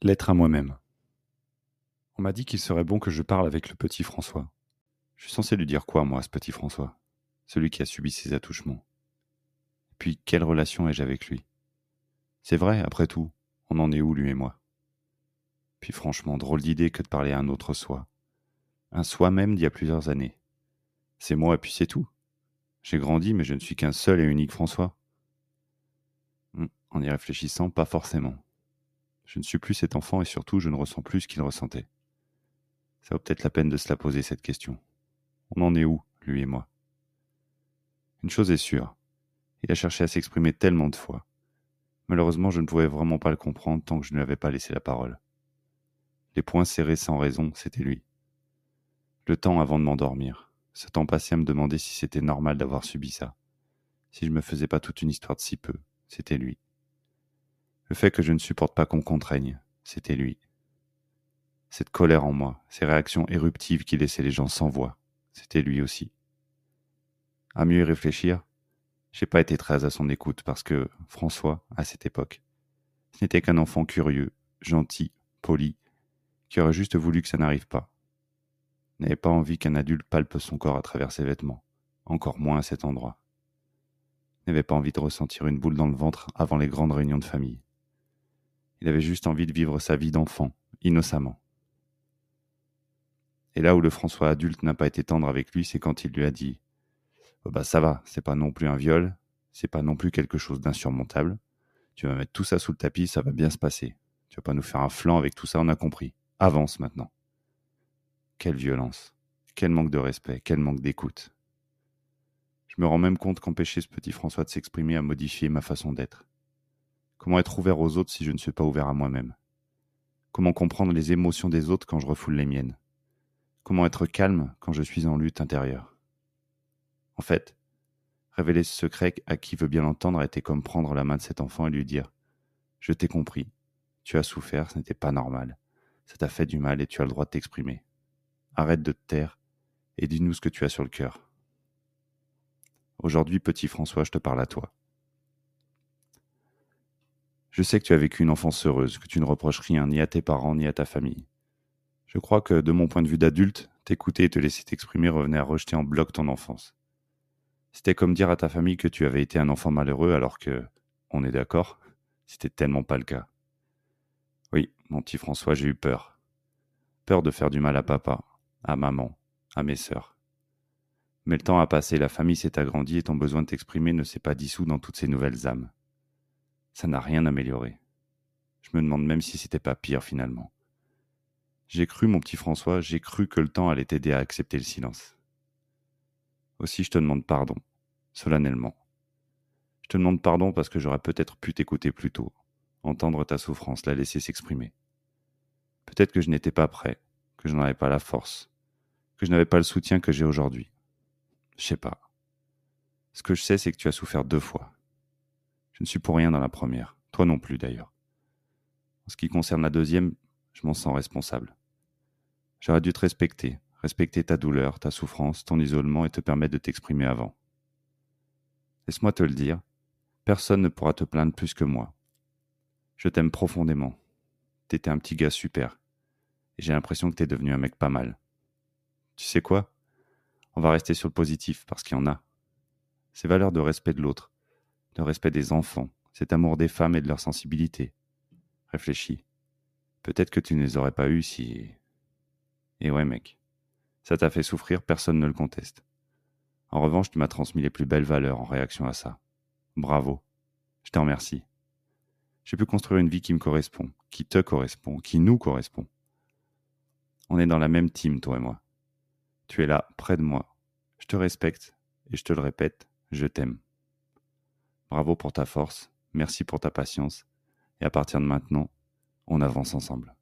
Lettre à moi-même. On m'a dit qu'il serait bon que je parle avec le petit François. Je suis censé lui dire quoi, moi, ce petit François? Celui qui a subi ces attouchements. Puis, quelle relation ai-je avec lui? C'est vrai, après tout, on en est où, lui et moi? Puis franchement, drôle d'idée que de parler à un autre soi. Un soi-même d'il y a plusieurs années. C'est moi et puis c'est tout. J'ai grandi, mais je ne suis qu'un seul et unique François. Hum, en y réfléchissant, pas forcément. Je ne suis plus cet enfant et surtout je ne ressens plus ce qu'il ressentait. Ça vaut peut-être la peine de se la poser cette question. On en est où, lui et moi? Une chose est sûre, il a cherché à s'exprimer tellement de fois. Malheureusement, je ne pouvais vraiment pas le comprendre tant que je ne lui avais pas laissé la parole. Les poings serrés sans raison, c'était lui. Le temps avant de m'endormir, ce temps passé à me demander si c'était normal d'avoir subi ça, si je me faisais pas toute une histoire de si peu, c'était lui. Le fait que je ne supporte pas qu'on contraigne, c'était lui. Cette colère en moi, ces réactions éruptives qui laissaient les gens sans voix, c'était lui aussi. À mieux y réfléchir, j'ai pas été très à son écoute parce que François, à cette époque, ce n'était qu'un enfant curieux, gentil, poli, qui aurait juste voulu que ça n'arrive pas. N'avait pas envie qu'un adulte palpe son corps à travers ses vêtements, encore moins à cet endroit. N'avait pas envie de ressentir une boule dans le ventre avant les grandes réunions de famille. Il avait juste envie de vivre sa vie d'enfant, innocemment. Et là où le François adulte n'a pas été tendre avec lui, c'est quand il lui a dit oh Bah ça va, c'est pas non plus un viol, c'est pas non plus quelque chose d'insurmontable. Tu vas mettre tout ça sous le tapis, ça va bien se passer. Tu vas pas nous faire un flanc avec tout ça, on a compris. Avance maintenant. Quelle violence, quel manque de respect, quel manque d'écoute. Je me rends même compte qu'empêcher ce petit François de s'exprimer a modifié ma façon d'être. Comment être ouvert aux autres si je ne suis pas ouvert à moi-même? Comment comprendre les émotions des autres quand je refoule les miennes? Comment être calme quand je suis en lutte intérieure? En fait, révéler ce secret à qui veut bien l'entendre été comme prendre la main de cet enfant et lui dire ⁇ Je t'ai compris, tu as souffert, ce n'était pas normal, ça t'a fait du mal et tu as le droit de t'exprimer. Arrête de te taire et dis-nous ce que tu as sur le cœur. Aujourd'hui, petit François, je te parle à toi. Je sais que tu as vécu une enfance heureuse, que tu ne reproches rien ni à tes parents ni à ta famille. Je crois que, de mon point de vue d'adulte, t'écouter et te laisser t'exprimer revenait à rejeter en bloc ton enfance. C'était comme dire à ta famille que tu avais été un enfant malheureux alors que, on est d'accord, c'était tellement pas le cas. Oui, mon petit François, j'ai eu peur. Peur de faire du mal à papa, à maman, à mes sœurs. Mais le temps a passé, la famille s'est agrandie et ton besoin de t'exprimer ne s'est pas dissous dans toutes ces nouvelles âmes ça n'a rien amélioré. Je me demande même si c'était pas pire finalement. J'ai cru, mon petit François, j'ai cru que le temps allait t'aider à accepter le silence. Aussi, je te demande pardon, solennellement. Je te demande pardon parce que j'aurais peut-être pu t'écouter plus tôt, entendre ta souffrance, la laisser s'exprimer. Peut-être que je n'étais pas prêt, que je n'en avais pas la force, que je n'avais pas le soutien que j'ai aujourd'hui. Je sais pas. Ce que je sais, c'est que tu as souffert deux fois. Je ne suis pour rien dans la première. Toi non plus d'ailleurs. En ce qui concerne la deuxième, je m'en sens responsable. J'aurais dû te respecter, respecter ta douleur, ta souffrance, ton isolement et te permettre de t'exprimer avant. Laisse-moi te le dire, personne ne pourra te plaindre plus que moi. Je t'aime profondément. T'étais un petit gars super. Et j'ai l'impression que t'es devenu un mec pas mal. Tu sais quoi? On va rester sur le positif parce qu'il y en a. Ces valeurs de respect de l'autre, le respect des enfants, cet amour des femmes et de leur sensibilité. Réfléchis. Peut-être que tu ne les aurais pas eus si... Et ouais mec, ça t'a fait souffrir, personne ne le conteste. En revanche, tu m'as transmis les plus belles valeurs en réaction à ça. Bravo. Je te remercie. J'ai pu construire une vie qui me correspond, qui te correspond, qui nous correspond. On est dans la même team, toi et moi. Tu es là, près de moi. Je te respecte, et je te le répète, je t'aime. Bravo pour ta force, merci pour ta patience, et à partir de maintenant, on avance ensemble.